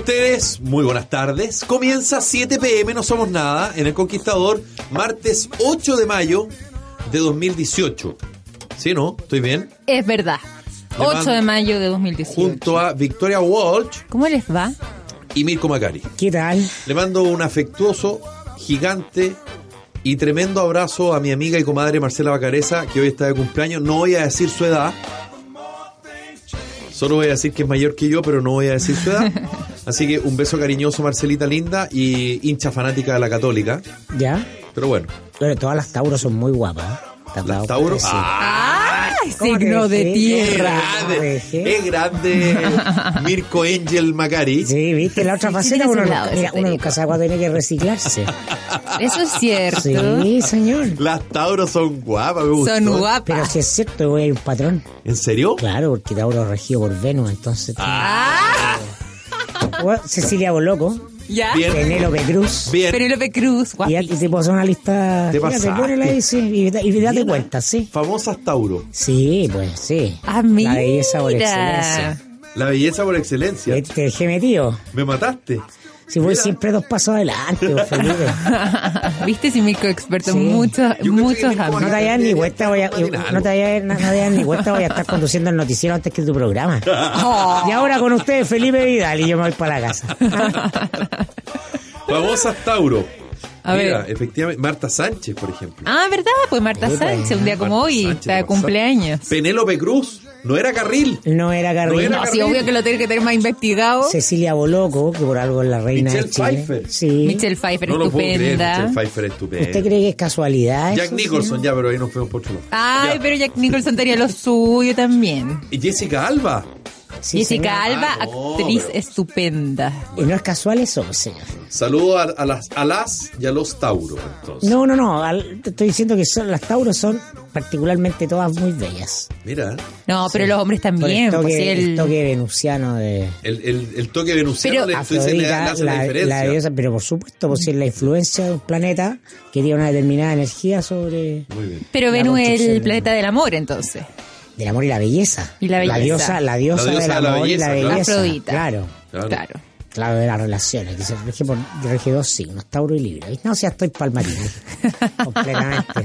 ustedes? Muy buenas tardes. Comienza 7 pm, no somos nada, en El Conquistador, martes 8 de mayo de 2018. ¿Sí, no? ¿Estoy bien? Es verdad. Le 8 mando- de mayo de 2018. Junto a Victoria Walsh ¿Cómo les va? y Mirko Macari. ¿Qué tal? Le mando un afectuoso, gigante y tremendo abrazo a mi amiga y comadre Marcela Bacareza, que hoy está de cumpleaños. No voy a decir su edad. Solo voy a decir que es mayor que yo, pero no voy a decir su edad. Así que un beso cariñoso, Marcelita linda y hincha fanática de la católica. ¿Ya? Pero bueno, Bueno, todas las Tauros son muy guapas. ¿eh? ¿Te has las dado Tauro. cuenta? Sí. ¡Ah! ¡Ay, ¿Cómo te signo de dejé? ¡Es tierra! grande! ¡Es grande! Mirko Angel Macari. Sí, viste, la otra faceta uno, nunca sabe cuándo tiene que reciclarse. Eso es cierto. Sí, señor. Las Tauro son guapas, me gustó. Son Pero guapas. si es cierto, ir un patrón. ¿En serio? Claro, porque Tauro es regido por Venus, entonces. Ah, Bueno, Cecilia Boloco, ¿Ya? Bien. Penélope Cruz. Bien. Penélope Cruz, Y guapi. te puedo hacer una lista. Te Fíjate, ponela ahí, sí, y, da- y date Bien. cuenta, sí. Famosas Tauro. Sí, pues sí. Ah, mira. La belleza por excelencia. La belleza por excelencia. Te, te dejé metido. Me mataste. Si voy Mira. siempre dos pasos adelante, Felipe. ¿Viste si Mirko experto Sí. muchos, muchos? No te vayas ni vuelta, voy a, no te vayas, no te vayas ni vuelta, voy a estar conduciendo el noticiero antes que tu programa. Oh. Y ahora con ustedes, Felipe Vidal, y yo me voy para la casa. Famosas Tauro. A Mira, ver. efectivamente, Marta Sánchez, por ejemplo. Ah, ¿verdad? Pues Marta. Sánchez, un día como Marta hoy, Sánchez, está de cumpleaños. Penélope Cruz. No era Carril. No era No era No, sí, Carril. obvio que lo tiene que tener más investigado. Cecilia Boloco, que por algo es la reina Michelle de Chile. Pfeiffer. Sí. Michelle Pfeiffer, No lo puedo creer. estupenda. Michelle Pfeiffer es estupenda. ¿Usted cree que es casualidad? Jack eso, Nicholson, sí? ya, pero ahí nos fuimos por otro lado. Ay, Ya. pero Jack Nicholson tenía lo suyo también. Y Jessica Alba. Sí, Jessica señor. Alba, Ah, no, actriz pero- estupenda. Y no es casual eso, señor. Saludo a, a las, a las y a los Tauro, entonces. No, no, no. al- te estoy diciendo que son, las Tauros son particularmente todas muy bellas. Mira, No, pero los hombres Por también. el toque, pues, sí, el el- toque venusiano de el, el, el toque venusiano Pero- le, le, le Afrodita, hace la, la, diferencia. la diosa, pero por supuesto, pues es la influencia de un planeta que tiene una determinada energía sobre Muy bien. Pero Venus es el planeta del amor, entonces. Del amor y la belleza. Y la belleza. diosa, la diosa, La diosa del de la amor y la belleza, claro. belleza. Afrodita. Claro. Claro. Claro. Claro, de las relaciones, que se rige por rige dos signos, Tauro y Libra. No, o sea, estoy palmarino. completamente.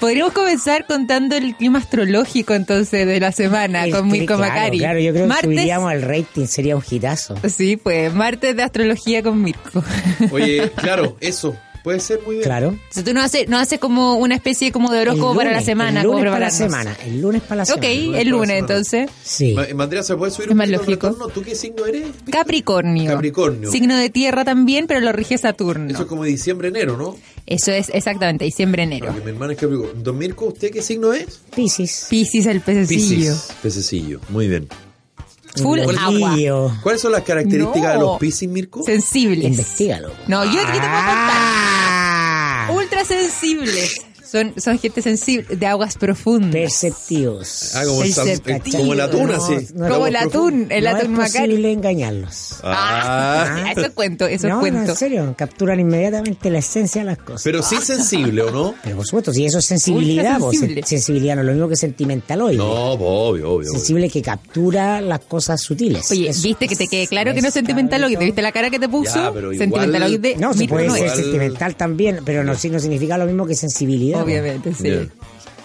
Podríamos comenzar contando el clima astrológico entonces de la semana El con que- Mirko claro, Macari. Claro, yo creo que martes, subiríamos el rating, sería un hitazo. Sí, pues martes de astrología con Mirko. Oye, claro, eso. Puede ser muy bien. Claro. Entonces tú no haces, no haces como una especie como de El horóscopo para la lunes, semana, El lunes para la semana. El lunes para la Ok, semana. el para la lunes entonces. Sí. Ma- Mandrea, ¿se puede subir Es un más poquito el lógico. retorno? ¿Tú qué signo eres? Capricornio. Capricornio. Signo de tierra también, pero lo rige Saturno. Eso es como diciembre, enero, ¿no? Eso es exactamente, diciembre, enero. Porque mi hermana es Capricornio. Don Mirko, ¿usted qué signo es? Piscis. Piscis el pececillo. Piscis. Pececillo. Muy bien. Full Un agua. ¿Cuáles son las características de los Piscis, Mirko? Sensibles. Investígalo. No, yo aquí te puedo contar. Ah, Ultra sensibles. Son, son gente sensible, de aguas profundas. Perceptivos. Ah, como el, como el atún, No, así. no, Como el atún, el no atún es Macari. posible engañarlos. Ah. eso es cuento, eso es no, cuento. no, en serio, capturan inmediatamente la esencia de las cosas. Pero sí sensible, ¿o no? Pero por supuesto, si eso es sensibilidad, sen- sensibilidad no es lo mismo que sentimentaloide. No, pues, obvio, obvio. obvio. Sensible que captura las cosas sutiles. Oye, Eso. viste que te quede claro que no es sentimentaloide. ¿Viste la cara que te puso? Ya, pero igual- Sentimentaloide. No, se puede no ser sentimental también, pero no, sí- no significa lo mismo que sensibilidad. Obviamente, sí.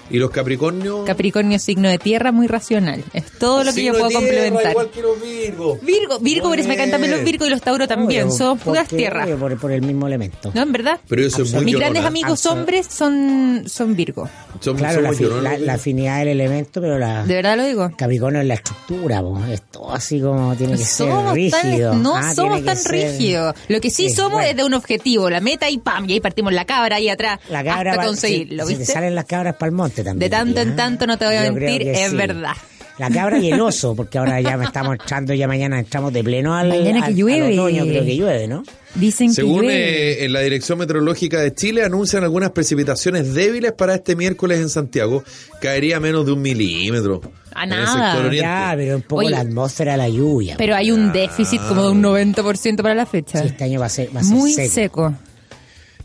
¿Y los Capricornios? Capricornio, signo de tierra, muy racional. Es todo lo que yo puedo de tierra, complementar. Igual que los Virgos. Virgo, Virgo, por eso me encantan los Virgo y los Tauro también. Obvio, Son puras tierras. Por, por el mismo elemento. ¿No? ¿En verdad? Pero eso es muy Mis llorona. grandes amigos Absolut- hombres son, son Virgo. Claro, la, fi- afinidad del elemento, pero la ¿De verdad lo digo? Capricornio es la estructura, po, es todo así como tiene que somos ser rígido. tan, no Ah, somos tan ser- rígidos. Lo que sí, Sí, somos bueno. es de un objetivo, la meta y pam, y ahí partimos la cabra ahí atrás La cabra hasta va- conseguirlo, se- se te ¿viste? salen las cabras para el monte también. De tanto en ¿ah? tanto, no te voy a Yo mentir, es sí. verdad. La cabra y el oso, porque ahora ya me estamos entrando, ya mañana entramos de pleno al, Mañana que al- al llueve. otoño, creo que llueve, ¿no? Dicen Según que llueve. eh, en la Dirección Meteorológica de Chile, anuncian algunas precipitaciones débiles para este miércoles en Santiago. Caería menos de un milímetro. A en nada. Ya, pero un poco Oye, la atmósfera de la lluvia. Pero hay un déficit como de un 90% para la fecha. Sí, este año va a ser, va a ser Muy seco. seco.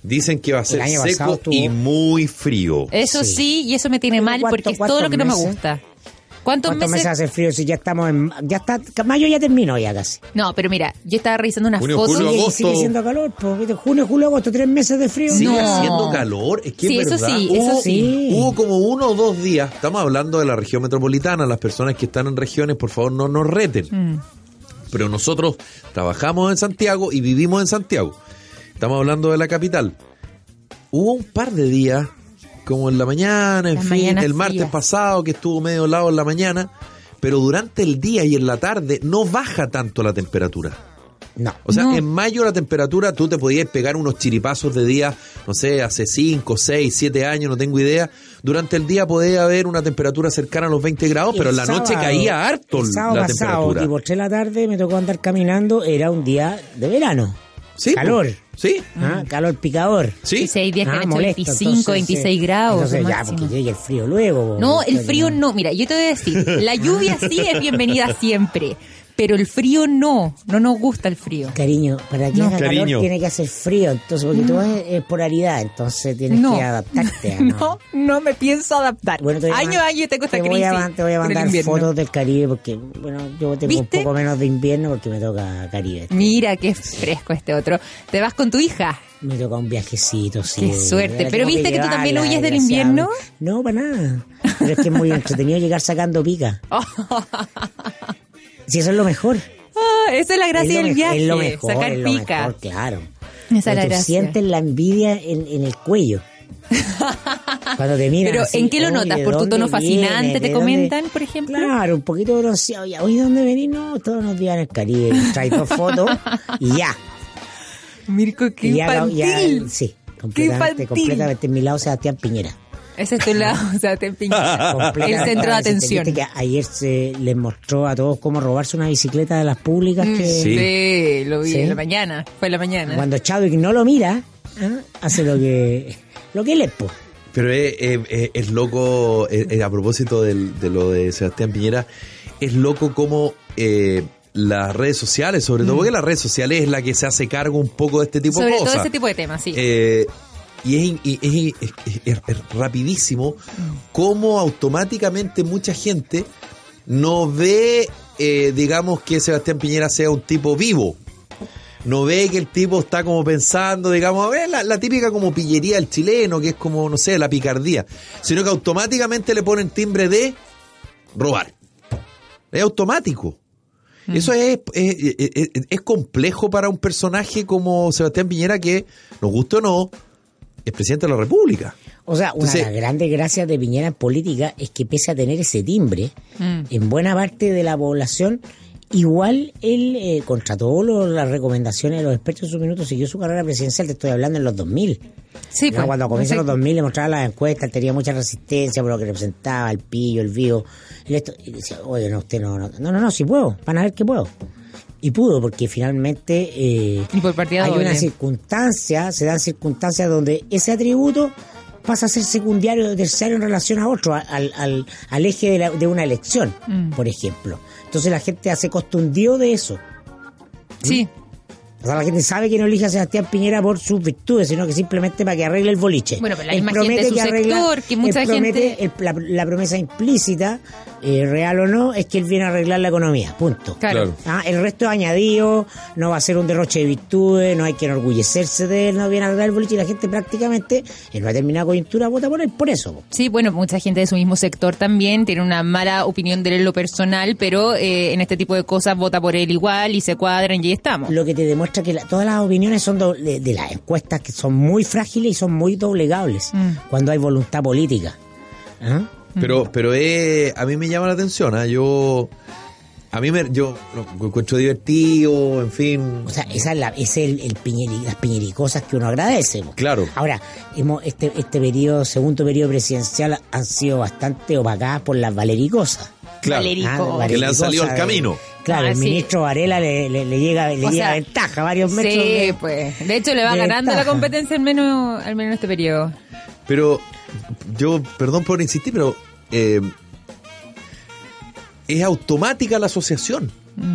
Dicen que va a ser seco y muy frío. Eso sí. Sí. y eso me tiene mal ¿Cuánto- porque es todo lo que no me meses? gusta. ¿Cuántos ¿Cuántos meses? meses hace frío si ya estamos en... Ya está... Mayo ya terminó ya casi. No, pero mira, yo estaba revisando unas Junio, fotos. julio, Sigue, agosto. sigue siendo calor, pues, junio, julio, agosto, tres meses de frío. Sigue No. haciendo calor, es que Sí, es eso verdad. sí, hubo, eso sí. Hubo como uno o dos días, estamos hablando de la región metropolitana, las personas que están en regiones, por favor, no nos reten. Mm. Pero nosotros trabajamos en Santiago y vivimos en Santiago. Estamos hablando de la capital. Hubo un par de días, como en la mañana, en Las fin, el martes pasado, que estuvo medio helado en la mañana, pero durante el día y en la tarde no baja tanto la temperatura. No. O sea, No. en mayo la temperatura tú te podías pegar unos chiripazos de día, no sé, hace 5, 6, 7 años, no tengo idea. Durante el día podía haber una temperatura cercana a los 20 grados, pero en la noche caía harto el sábado la pasado, temperatura. tipo 3 de la tarde, me tocó andar caminando, era un día de verano. Sí, calor. pues, Sí, ¿ah? Calor picador. sí. Y si hay días que Ah, han hecho molesto, 25, entonces, 26 eh, grados. Entonces ya, porque llegue el frío luego. No, el frío no. Mira, yo te voy a decir, la lluvia sí es bienvenida siempre, pero el frío no. No nos gusta el frío. Cariño, para que No. haga Cariño. calor tiene que hacer frío, entonces porque tú es, es polaridad, entonces tienes No. que adaptarte. ¿a no? No, no me pienso adaptar. Bueno, voy año a año tengo esta te voy crisis. a, man- te voy a mandar fotos del Caribe porque, bueno, yo tengo ¿Viste? un poco menos de invierno porque me toca Caribe. Mira qué fresco este otro. Te vas con tu hija. Me toca un viajecito, sí. Qué suerte. Pero ¿viste que tú también huyes del invierno? No, para nada. Pero es que es muy entretenido llegar sacando pica. Si eso es lo mejor. Ah, esa es la gracia es del viaje. Es lo mejor, sacar es lo pica. mejor, claro. Esa es la gracia. sientes la envidia en, en el cuello. Cuando te miran Pero así, ¿en qué lo notas? ¿de ¿Por tu tono fascinante te ¿De comentan, dónde? por ejemplo? Claro, un poquito bronceado. Ya, oye, ¿dónde venís? No, todos los días en el Caribe. Traes dos fotos y ya. Mirko, qué Y ya, infantil. ya- sí, Qué completamente, completamente. En mi lado, Sebastián Piñera. Ese es tu lado, o sea, te pincha. El centro de atención. Que ayer se les mostró a todos cómo robarse una bicicleta de las públicas que Sí. Sí, lo vi ¿Sí? en la mañana. Fue en la mañana. cuando Chadwick no lo mira, ¿ah? hace lo que lo que él es. Pero es, es- es- es loco, es- es a propósito del- de lo de Sebastián Piñera, es loco como eh, las redes sociales, sobre todo porque las redes sociales es la que se hace cargo un poco de este tipo Sobre de todo cosas. ese tipo de temas, sí. Eh, y es, in- y es- es- es- es rapidísimo cómo automáticamente mucha gente no ve, eh, digamos, que Sebastián Piñera sea un tipo vivo. No ve que el tipo está como pensando, digamos, a ver, la, la típica como pillería del chileno, que es como, no sé, la picardía. Sino que automáticamente le ponen timbre de robar. Es automático. Eso es, es, es- complejo para un personaje como Sebastián Piñera que, nos guste o no, es presidente de la República. O sea, una Entonces- de las grandes gracias de Piñera en política es que pese a tener ese timbre, Mm. en buena parte de la población, igual él, eh, contra todas las recomendaciones de los expertos en su minuto, siguió su carrera presidencial, te estoy hablando en los 2000. sí, ¿no? pues, Cuando comienzan los exacto. 2000 le mostraba las encuestas, él tenía mucha resistencia por lo que representaba, el pillo, el vivo. Y, esto, y decía, oye, no, usted no, no, no, no, no, sí puedo, van a ver que puedo. Y pudo, porque finalmente eh, Y por partida hay doble. una circunstancia, se dan circunstancias donde ese atributo pasa a ser secundario o terciario en relación a otro, al, al, al eje de, la- de una elección, Mm. por ejemplo. Entonces la gente se costundió de eso. Sí, O sea, la gente sabe que no elige a Sebastián Piñera por sus virtudes, sino que simplemente para que arregle el boliche. Bueno, pero la Él gente de su sector, que él mucha promete- gente- el- la, la promesa implícita, eh, real o no, es que él viene a arreglar la economía. Punto. claro. Claro. Ah, el resto es añadido, no va a ser un derroche de virtudes, no hay que enorgullecerse de él, no viene a arreglar el boliche y la gente prácticamente en una determinada coyuntura vota por él por eso. po. Sí, bueno, mucha gente de su mismo sector también tiene una mala opinión de él en lo personal, pero eh, en este tipo de cosas vota por él igual y se cuadran y ahí estamos. Lo que te demuestra que la- todas las opiniones son do- de, de las encuestas que son muy frágiles y son muy doblegables Mm. cuando hay voluntad política. ¿Ah? Pero, pero eh, a mí me llama la atención, ¿ah? yo a mí me, yo lo encuentro divertido, en fin. O sea, esa es, la, es el, el piñeri- las piñericosas que uno agradece. Claro. Ahora, hemos, este, este periodo, segundo periodo presidencial, han sido bastante opacadas por las valericosas. Claro. Valerico. Ah, Que le han salido al camino. Claro, Ah, el sí. ministro Varela le, le- le llega, le llega sea, ventaja, varios metros. Sí, de- pues. De hecho, le va ganando la competencia al menos, al menos en este periodo. Pero yo, perdón por insistir, pero eh, es automática la asociación.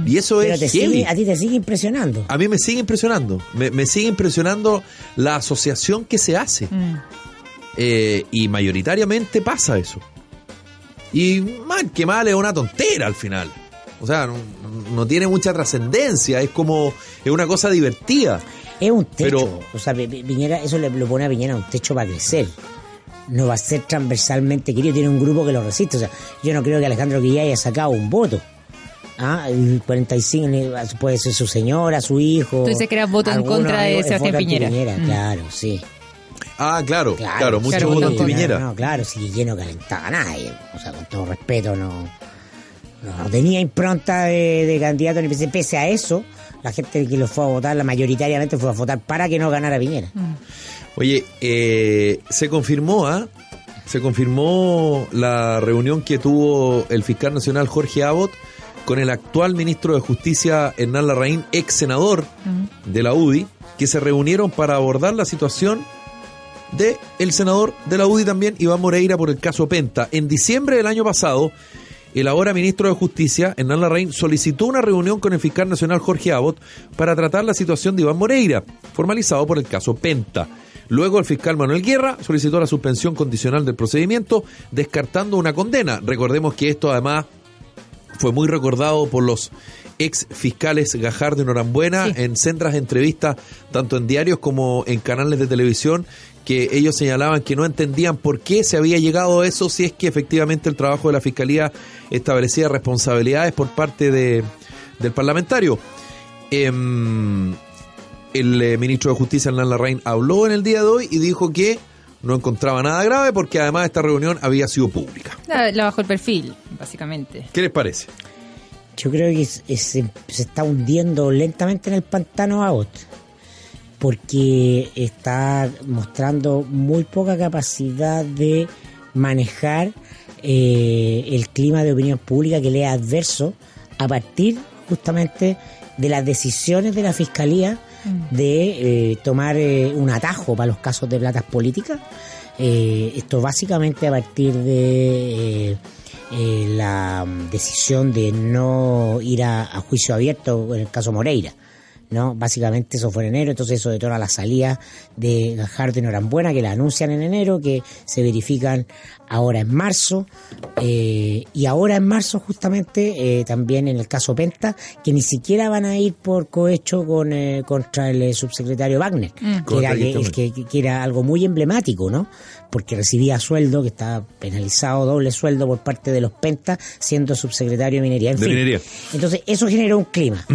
Y eso Pero es te sigue, a ti te sigue impresionando. A mí me sigue impresionando. Me, me sigue impresionando la asociación que se hace. Mm. Eh, y mayoritariamente pasa eso. Y mal que mal es una tontera al final. O sea, no, no tiene mucha trascendencia, es como, es una cosa divertida. Es un techo. Pero- o sea, Pi- Pi- Piñera, eso le, lo pone a Piñera un techo para crecer. No va a ser transversalmente querido. Tiene un grupo que lo resiste. O sea, yo no creo que Alejandro Guillá haya sacado un voto. Ah, el 45 ni- puede ser su señora, su hijo. Tú dices que era voto en contra de Sebastián voto Piñera. Mm. Claro, sí. Ah, claro, claro, Claro, mucho claro, voto en Piñera. No, claro, si Guillén no calentaba a nadie. O sea, con todo respeto, no, no, no tenía impronta de, de candidato ni pese, pese a eso. La gente que lo fue a votar, la mayoritariamente fue a votar para que no ganara Piñera. Oye, eh, se confirmó, ¿ah? Se confirmó la reunión que tuvo el fiscal nacional Jorge Abbott con el actual ministro de Justicia Hernán Larraín, ex senador de la UDI, que se reunieron para abordar la situación de el senador de la UDI también, Iván Moreira, por el caso Penta. En diciembre del año pasado, el ahora ministro de Justicia, Hernán Larraín, solicitó una reunión con el fiscal nacional Jorge Abbott para tratar la situación de Iván Moreira, formalizado por el caso Penta. Luego el fiscal Manuel Guerra solicitó la suspensión condicional del procedimiento, descartando una condena. Recordemos que esto además fue muy recordado por los ex fiscales Gajardo y Norambuena Sí. en centras de entrevistas, tanto en diarios como en canales de televisión, que ellos señalaban que no entendían por qué se había llegado a eso si es que efectivamente el trabajo de la fiscalía establecía responsabilidades por parte de, del parlamentario. Em, el eh, ministro de Justicia, Hernán Larraín, habló en el día de hoy y dijo que no encontraba nada grave porque además esta reunión había sido pública. La, la bajó el perfil, básicamente. ¿Qué les parece? Yo creo que es- es- se está hundiendo lentamente en el pantano Abbott, porque está mostrando muy poca capacidad de manejar eh, el clima de opinión pública que le es adverso a partir justamente de las decisiones de la Fiscalía de eh, tomar eh, un atajo para los casos de platas políticas. Eh, esto básicamente a partir de eh, la mm, decisión de no ir a, a juicio abierto en el caso Moreira. ¿No? Básicamente eso fue en enero, entonces eso detona la salida de Gajardo y Norambuena, que la anuncian en enero, que se verifican ahora en marzo, eh, y ahora en marzo justamente eh, también en el caso Penta, que ni siquiera van a ir por cohecho con, eh, contra el eh, subsecretario Wagner, que, era, que, que, que era algo muy emblemático, ¿no? Porque recibía sueldo, que estaba penalizado, doble sueldo por parte de los Pentas, siendo subsecretario de minería. En De fin. minería. Entonces, eso generó un clima.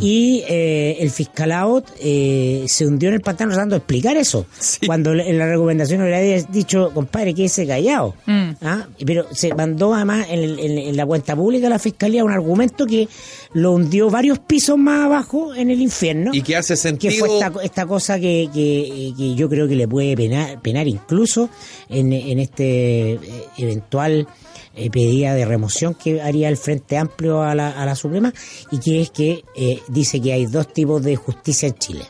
y eh, el fiscal Abbott eh, se hundió en el pantano tratando de explicar eso. Sí. Cuando en la recomendación le había dicho, compadre, quédese callado. Mm. ¿Ah? Pero se mandó además en, el- en- en la cuenta pública de la fiscalía un argumento que lo hundió varios pisos más abajo en el infierno Y que hace que sentido. fue esta, esta cosa que, que, que yo creo que le puede penar, penar incluso en, en este eh, eventual eh, pedida de remoción que haría el Frente Amplio a la, a la Suprema y que es que eh, dice que hay dos tipos de justicia en Chile.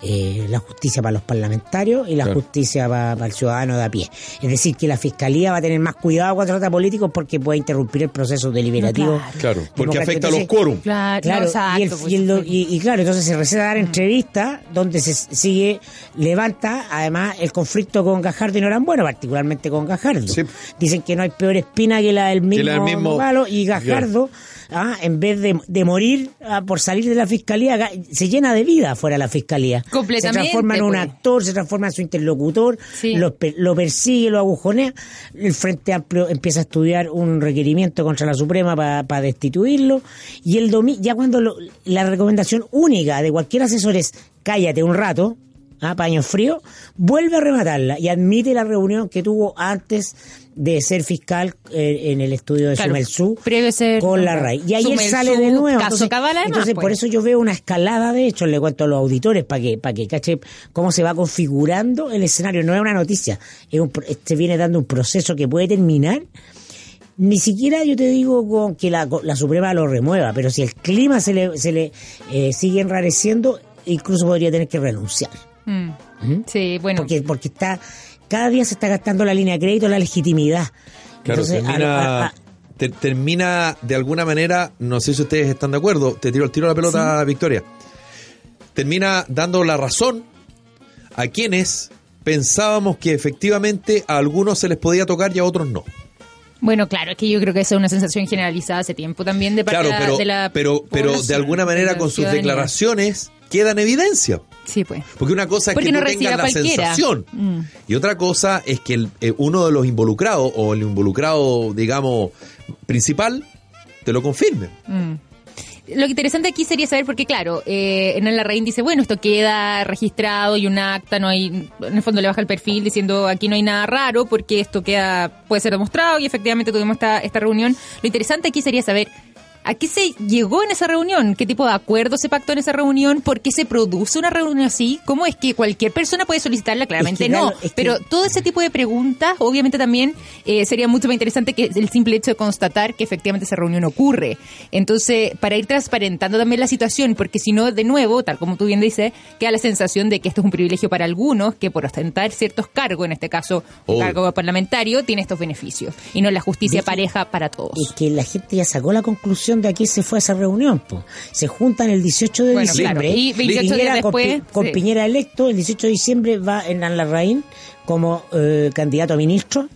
Eh, la justicia para los parlamentarios y la Claro. justicia para, para el ciudadano de a pie. Es decir, que la fiscalía va a tener más cuidado cuando trata políticos porque puede interrumpir el proceso deliberativo. claro. Claro, porque afecta a los quórum. Claro, Claro, no, exacto, y, el- pues, y el y- y claro, entonces se receta dar entrevistas donde se sigue, levanta además el conflicto con Gajardo y Norambuena, particularmente con Gajardo. Sí. Dicen que no hay peor espina que la del mismo, la del mismo- palo, y Gajardo, ah, en vez de, de morir ah, por salir de la fiscalía, se llena de vida fuera de la fiscalía. Completamente, Se transforma en un pues. actor, se transforma en su interlocutor, Sí. lo, pe- lo persigue, lo agujonea. El Frente Amplio empieza a estudiar un requerimiento contra la Suprema para destituirlo. Y el ya cuando lo- la recomendación única de cualquier asesor es cállate un rato, a paño frío, vuelve a rematarla y admite la reunión que tuvo antes de ser fiscal eh, en el estudio de Claro, con la RAI. Y ayer Sumelsú, sale de nuevo. caso Entonces, Cabal, además, entonces, pues. por eso yo veo una escalada, de hecho, le cuento a los auditores para que, para que cache cómo se va configurando el escenario. No es una noticia, es un, se viene dando un proceso que puede terminar. Ni siquiera yo te digo con que la, la Suprema lo remueva, pero si el clima se le, se le eh, sigue enrareciendo, incluso podría tener que renunciar. Mm. ¿Mm? Sí, bueno. Porque, porque está, cada día se está gastando la línea de crédito, la legitimidad. Claro, Entonces, termina, a- a- te- termina de alguna manera, no sé si ustedes están de acuerdo, te tiro el tiro a la pelota, Victoria. Termina dando la razón a quienes pensábamos que efectivamente a algunos se les podía tocar y a otros no. Bueno, claro, es que yo creo que esa es una sensación generalizada hace tiempo también de parte Claro, pero, de la pero, pero de alguna manera con sus ciudadanía. declaraciones queda en evidencia. Sí, pues. Porque una cosa es Porque que no tú tengas la cualquiera. sensación Mm. y otra cosa es que el, eh, uno de los involucrados o el involucrado, digamos, principal, te lo confirme. Mm. Lo interesante aquí sería saber, porque claro, eh, Hernán Larraín dice, bueno, esto queda registrado y un acta, no hay, en el fondo le baja el perfil diciendo aquí no hay nada raro porque esto queda, puede ser demostrado y efectivamente tuvimos esta, esta reunión. Lo interesante aquí sería saber ¿A qué se llegó en esa reunión? ¿Qué tipo de acuerdo se pactó en esa reunión? ¿Por qué se produce una reunión así? ¿Cómo es que cualquier persona puede solicitarla? Claramente Es que, no. claro, es que- Pero todo ese tipo de preguntas, obviamente también eh, sería mucho más interesante que el simple hecho de constatar que efectivamente esa reunión ocurre. Entonces, para ir transparentando también la situación, porque si no, de nuevo, tal como tú bien dices, queda la sensación de que esto es un privilegio para algunos, que por ostentar ciertos cargos, en este caso un cargo parlamentario, tiene estos beneficios. Y no la justicia De pareja para todos. Es que la gente ya sacó la conclusión de a qué se fue a esa reunión. po. Se juntan el 18 de Bueno, diciembre. claro. Y 28 días Piñera con, después, con sí. Piñera electo, el 18 de diciembre va Hernán Larraín como eh, candidato a ministro.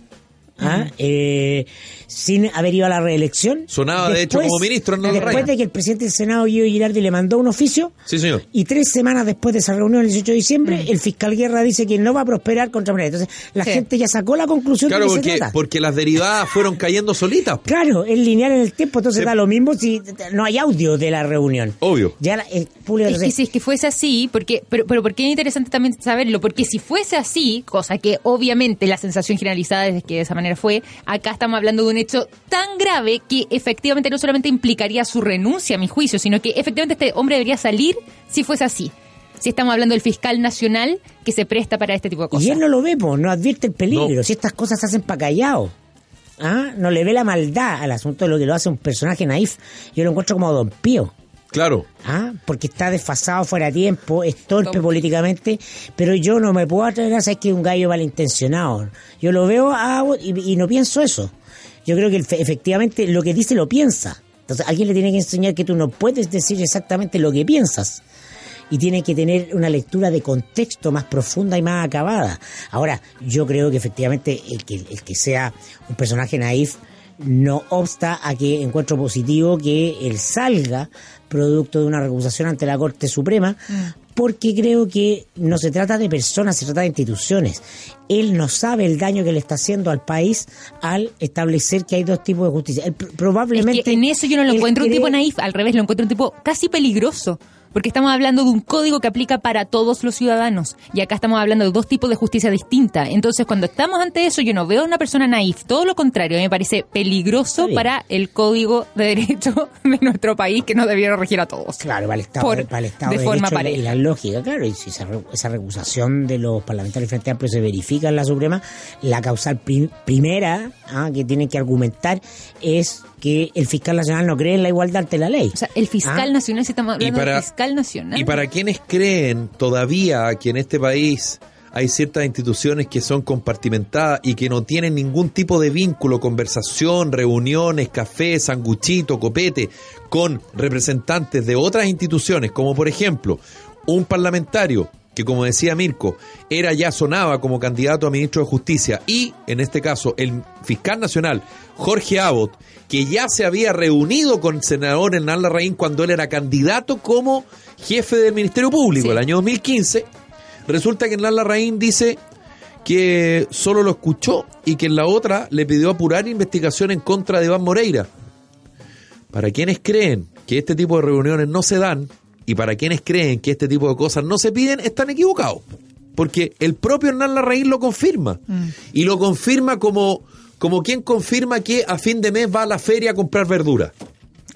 ¿ah? Eh, sin haber ido a la reelección. Sonaba, de hecho, como ministro Hernán Después de que el presidente del Senado, Guido Girardi, le mandó un oficio, Sí, señor. y tres semanas después de esa reunión, el 18 de diciembre, Mm. el fiscal Guerra dice que no va a prosperar contra Moreno. Entonces, la Sí. gente ya sacó la conclusión Claro, de que se porque, trata. porque las derivadas fueron cayendo solitas. Claro, es lineal en el tiempo, entonces Sí. da lo mismo si no hay audio de la reunión. Obvio. Ya la- el público Es que si es que fuese así, porque, pero, pero porque es interesante también saberlo, porque si fuese así, cosa que obviamente la sensación generalizada es que de esa manera fue, acá estamos hablando de un hecho tan grave que efectivamente no solamente implicaría su renuncia a mi juicio, sino que efectivamente este hombre debería salir si fuese así. Si estamos hablando del fiscal nacional que se presta para este tipo de cosas. Y él no lo ve, po, no advierte el peligro. No. Si estas cosas se hacen pa' callado. ¿Ah? No le ve la maldad al asunto de lo que lo hace un personaje naif. Yo lo encuentro como Don Pío. Claro. ¿Ah? Porque está desfasado fuera de tiempo, es torpe Don- políticamente, pero yo no me puedo atrever a saber que es un gallo malintencionado. Yo lo veo a, y, y no pienso eso. Yo creo que efectivamente lo que dice lo piensa. Entonces alguien le tiene que enseñar que tú no puedes decir exactamente lo que piensas. Y tiene que tener una lectura de contexto más profunda y más acabada. Ahora, yo creo que efectivamente el que, el que sea un personaje naif no obsta a que encuentro positivo que él salga producto de una recusación ante la Corte Suprema, porque creo que no se trata de personas, se trata de instituciones. Él no sabe el daño que le está haciendo al país al establecer que hay dos tipos de justicia. Él Es probablemente que en eso yo no lo encuentro un tipo naif, al revés, lo encuentro un tipo casi peligroso. Porque estamos hablando de un código que aplica para todos los ciudadanos. Y acá estamos hablando de dos tipos de justicia distinta. Entonces, cuando estamos ante eso, yo no veo a una persona naif. Todo lo contrario, me parece peligroso para el código de derecho de nuestro país que nos debiera regir a todos. Claro, para el Estado, Por- para el estado de de, forma Derecho y la- lógica, claro, y si esa, esa recusación de los parlamentarios Frente Amplio se verifica en la Suprema, la causal prim- primera ah, que tienen que argumentar es que el fiscal nacional no cree en la igualdad ante la ley. O sea, el fiscal Ah. nacional, si estamos Y hablando para- del fiscal nacional. Y para quienes creen todavía que en este país hay ciertas instituciones que son compartimentadas y que no tienen ningún tipo de vínculo, conversación, reuniones, café, sanguchito, copete, con representantes de otras instituciones, como por ejemplo un parlamentario que como decía Mirko, era ya sonaba como candidato a ministro de Justicia y, en este caso, el fiscal nacional, Jorge Abbott, que ya se había reunido con el senador Hernán Larraín cuando él era candidato como jefe del Ministerio Público, Sí. el año 2015, resulta que Hernán Larraín dice que solo lo escuchó y que en la otra le pidió apurar investigación en contra de Iván Moreira. Para quienes creen que este tipo de reuniones no se dan y para quienes creen que este tipo de cosas no se piden, están equivocados. Porque el propio Hernán Larraín lo confirma. Y lo confirma como, como quien confirma que a fin de mes va a la feria a comprar verdura.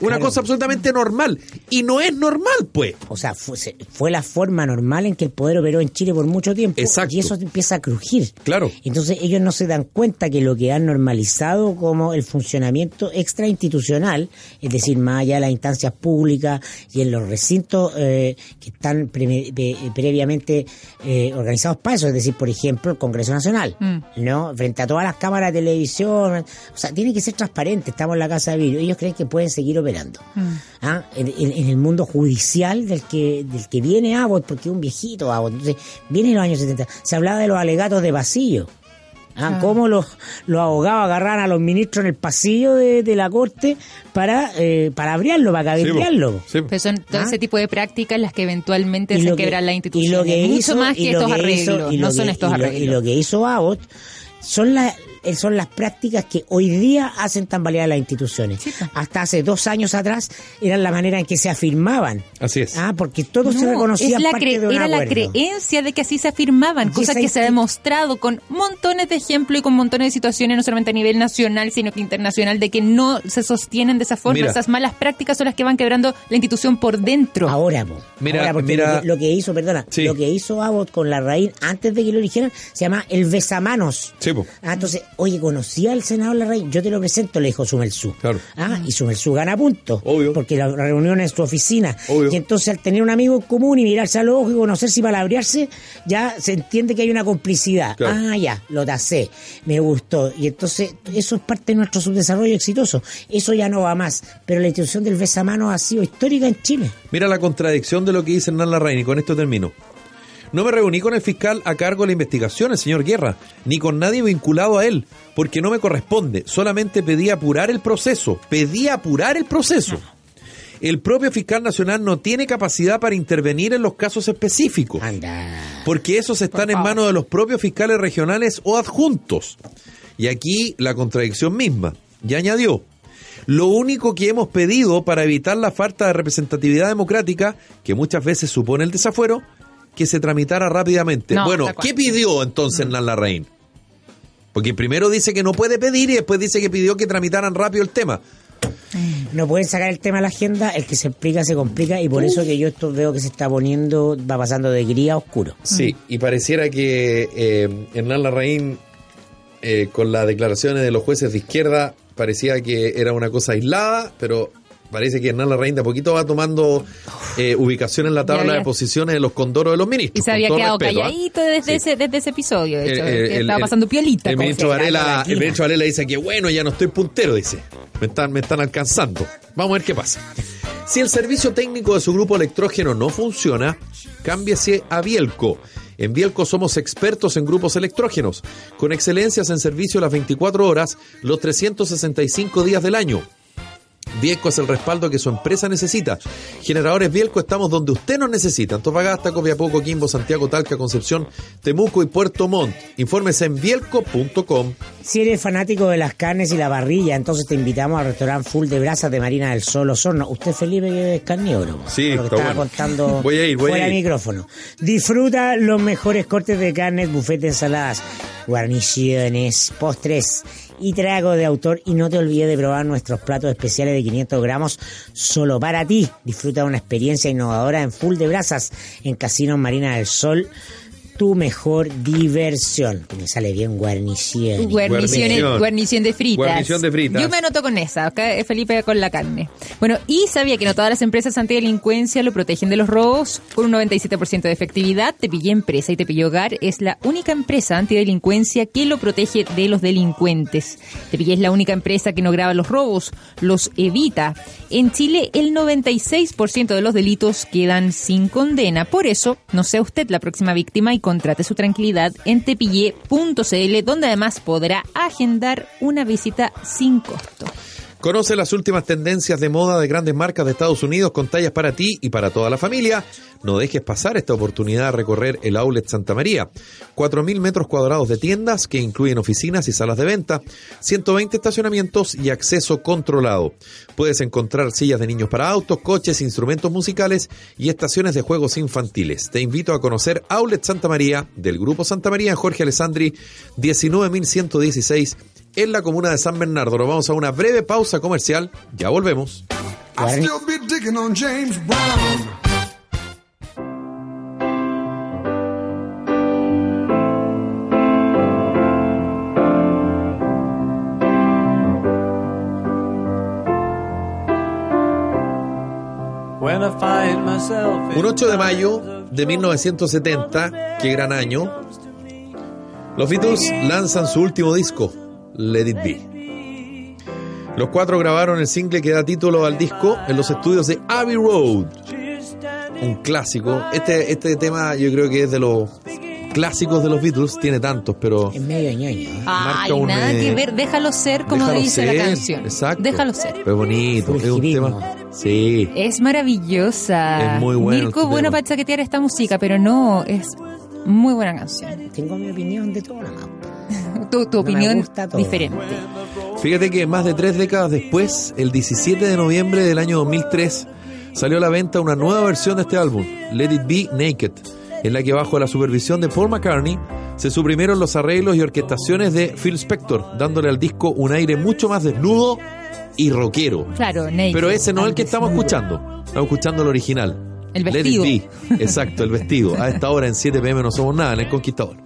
Una Claro. cosa absolutamente normal. Y no es normal, pues. O sea, fue, se- fue la forma normal en que el poder operó en Chile por mucho tiempo. Exacto. Y eso empieza a crujir. Claro. Entonces ellos no se dan cuenta que lo que han normalizado como el funcionamiento extrainstitucional, es decir, más allá de las instancias públicas y en los recintos eh, que están pre- pre- previamente eh, organizados para eso, es decir, por ejemplo, el Congreso Nacional, ¿no? Frente a todas las cámaras de televisión, o sea, tiene que ser transparente, estamos en la casa de vidrio, ellos creen que pueden seguir operando. ¿Ah? En, en- en el mundo judicial del que, del que viene Abbott, porque es un viejito Abbott, entonces viene en los años 70, se hablaba de los alegatos de pasillo. Ah, Cómo los, los abogados agarraban a los ministros en el pasillo de, de la corte para, eh, para abrirlo, para cabildearlo. Sí, Pero son todo ¿Ah? ese tipo de prácticas las que eventualmente Y se que- quebran la y institución. lo que Mucho hizo- más y que estos que hizo- arreglos. y lo no son que- estos y lo- arreglos. Y lo que hizo Abbott son las son las prácticas que hoy día hacen tambalear las instituciones. Sí, po. Hasta hace dos años atrás eran la manera en que se afirmaban. Así es. Ah, porque todo se No, reconocía parte de un era la creencia de que así se afirmaban, Y cosa que se ha demostrado con montones de ejemplos y con montones de situaciones, no solamente a nivel nacional, sino que internacional, de que no se sostienen de esa forma. Mira. Esas malas prácticas son las que van quebrando la institución por dentro. Ahora, po. Mira, Ahora, porque mira- Lo, que, lo que hizo, perdona, Sí. lo que hizo Abbott con la raíz antes de que lo eligieran se llama el besamanos. Sí, po. Ah, entonces, oye, conocía al senador Larraín, yo te lo presento, le dijo Sumelsu. Claro. Ah, y Sumelsu gana puntos. Obvio. Porque la reunión es su oficina. Obvio. Y entonces, al tener un amigo en común y mirarse al ojo y conocerse y palabrearse, ya se entiende que hay una complicidad. Claro. Ah, ya, lo tasé, me gustó. Y entonces, eso es parte de nuestro subdesarrollo exitoso. Eso ya no va más. Pero la institución del besamanos ha sido histórica en Chile. Mira la contradicción de lo que dice Hernán Larraín y con esto termino. No me reuní con el fiscal a cargo de la investigación, el señor Guerra, ni con nadie vinculado a él, porque no me corresponde. Solamente pedí apurar el proceso. Pedí apurar el proceso. El propio fiscal nacional no tiene capacidad para intervenir en los casos específicos, Anda. porque esos están en manos de los propios fiscales regionales o adjuntos. Y aquí la contradicción misma. Y añadió, lo único que hemos pedido para evitar la falta de representatividad democrática, que muchas veces supone el desafuero, que se tramitara rápidamente. No, bueno. ¿qué pidió entonces Hernán Larraín? Porque primero dice que no puede pedir y después dice que pidió que tramitaran rápido el tema. No pueden sacar el tema a la agenda, el que se explica se complica y por eso que yo esto veo que se está poniendo, va pasando de gris a oscuro. Sí, y pareciera que eh, Hernán Larraín, eh, con las declaraciones de los jueces de izquierda, parecía que era una cosa aislada, pero parece que Hernán Larraín de a poquito va tomando eh, ubicación en la tabla había- de posiciones de los condoros de los ministros. Y se había quedado respeto, ¿ah? calladito desde, Sí. ese, desde ese episodio, de hecho, El- el- que el- estaba el- pasando piolita. El ministro, Varela, el ministro Varela dice que bueno, ya no estoy puntero, dice. Me están, me están alcanzando. Vamos a ver qué pasa. Si el servicio técnico de su grupo electrógeno no funciona, cámbiese a Bielco. En Bielco somos expertos en grupos electrógenos, con excelencias en servicio las 24 horas, los 365 días del año. Bielco es el respaldo que su empresa necesita. Generadores Bielco estamos donde usted nos necesita. Antofagasta, Copiapó, Coquimbo, Santiago, Talca, Concepción, Temuco y Puerto Montt. Infórmese en bielco.com. Si eres fanático de las carnes y la parrilla, entonces te invitamos al restaurante Full de Brasas de Marina del Sol Osorno. Usted, Felipe, es carnívoro. Sí, lo que está estaba bueno. contando Voy a ir, voy a ir. micrófono. Disfruta los mejores cortes de carnes, buffet de ensaladas, guarniciones, postres y trago de autor. Y no te olvides de probar nuestros platos especiales de 500 gramos solo para ti. Disfruta de una experiencia innovadora en Full de Brasas en Casino Marina del Sol. Tu mejor diversión. Que me sale bien guarnición. Guarnición. guarnición de fritas. Guarnición de fritas. Yo me anoto con esa, acá Felipe con la carne. Bueno, y sabía que no todas las empresas antidelincuencia lo protegen de los robos. Con un 97% de efectividad, Tepillé Empresa y Tepillé Hogar es la única empresa antidelincuencia que lo protege de los delincuentes. Tepillé es la única empresa que no graba los robos, los evita. En Chile, el 96% de los delitos quedan sin condena. Por eso, no sea usted la próxima víctima y contrate su tranquilidad en tepillé.cl, donde además podrá agendar una visita sin costo. Conoce las últimas tendencias de moda de grandes marcas de Estados Unidos con tallas para ti y para toda la familia. No dejes pasar esta oportunidad de recorrer el Outlet Santa María. 4.000 metros cuadrados de tiendas que incluyen oficinas y salas de venta, 120 estacionamientos y acceso controlado. Puedes encontrar sillas de niños para autos, coches, instrumentos musicales y estaciones de juegos infantiles. Te invito a conocer Outlet Santa María del Grupo Santa María Jorge Alessandri, 19.116 en la comuna de San Bernardo. Nos vamos a una breve pausa comercial. Ya volvemos. Un 8 de mayo de 1970, qué gran año, los Beatles lanzan su último disco, Let It Be. Los cuatro grabaron el single que da título al disco en los estudios de Abbey Road. Un clásico. Este, este tema yo creo que es de los clásicos de los Beatles, tiene tantos, pero Es medio ñoño. ¿eh? Ay, un, nada eh, que ver, déjalo ser como déjalo dice ser, la canción. Exacto. Déjalo ser. Pero es bonito, es un tema. Sí. Es maravillosa. Es muy bueno Mirko, este bueno tema. para chaquetear esta música, pero no, es muy buena canción. Tengo mi opinión de todo nomás. Tu, tu No me opinión diferente. Fíjate que más de tres décadas después, el 17 de noviembre del año 2003, salió a la venta una nueva versión de este álbum, Let It Be Naked, en la que bajo la supervisión de Paul McCartney se suprimieron los arreglos y orquestaciones de Phil Spector, dándole al disco un aire mucho más desnudo y rockero. Claro, Naked. Pero ese no es el que estamos desnudo. escuchando, estamos escuchando el original. El Let vestido. It Be. Exacto, el vestido. A esta hora en 7 pm no somos nada en El Conquistador.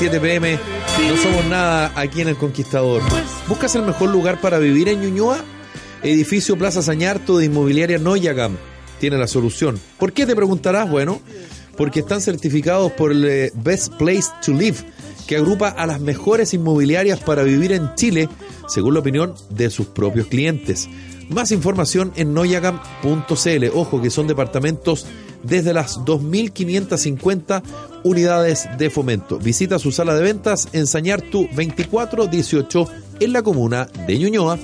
7 pm. No somos nada aquí en El Conquistador. ¿Buscas el mejor lugar para vivir en Ñuñoa? Edificio Plaza Sañarto de Inmobiliaria Noyagam tiene la solución. ¿Por qué te preguntarás? Bueno, porque están certificados por el eh, Best Place to Live, que agrupa a las mejores inmobiliarias para vivir en Chile, según la opinión de sus propios clientes. Más información en noyagam.cl. Ojo que son departamentos desde las 2.550 unidades de fomento. Visita su sala de ventas en Sañartu 2418 en la comuna de Ñuñoa.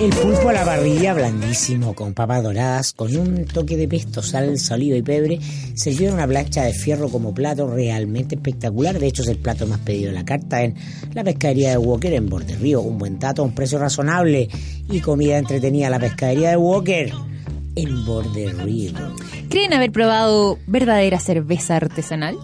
El pulpo a la parrilla, blandísimo, con papas doradas, con un toque de pesto, sal, saliva y pebre, servido en una plancha de fierro como plato realmente espectacular. De hecho, es el plato más pedido de la carta en la pescadería de Walker en Borde Río. Un buen dato, un precio razonable y comida entretenida. La pescadería de Walker en Borde Río. ¿Creen haber probado verdadera cerveza artesanal?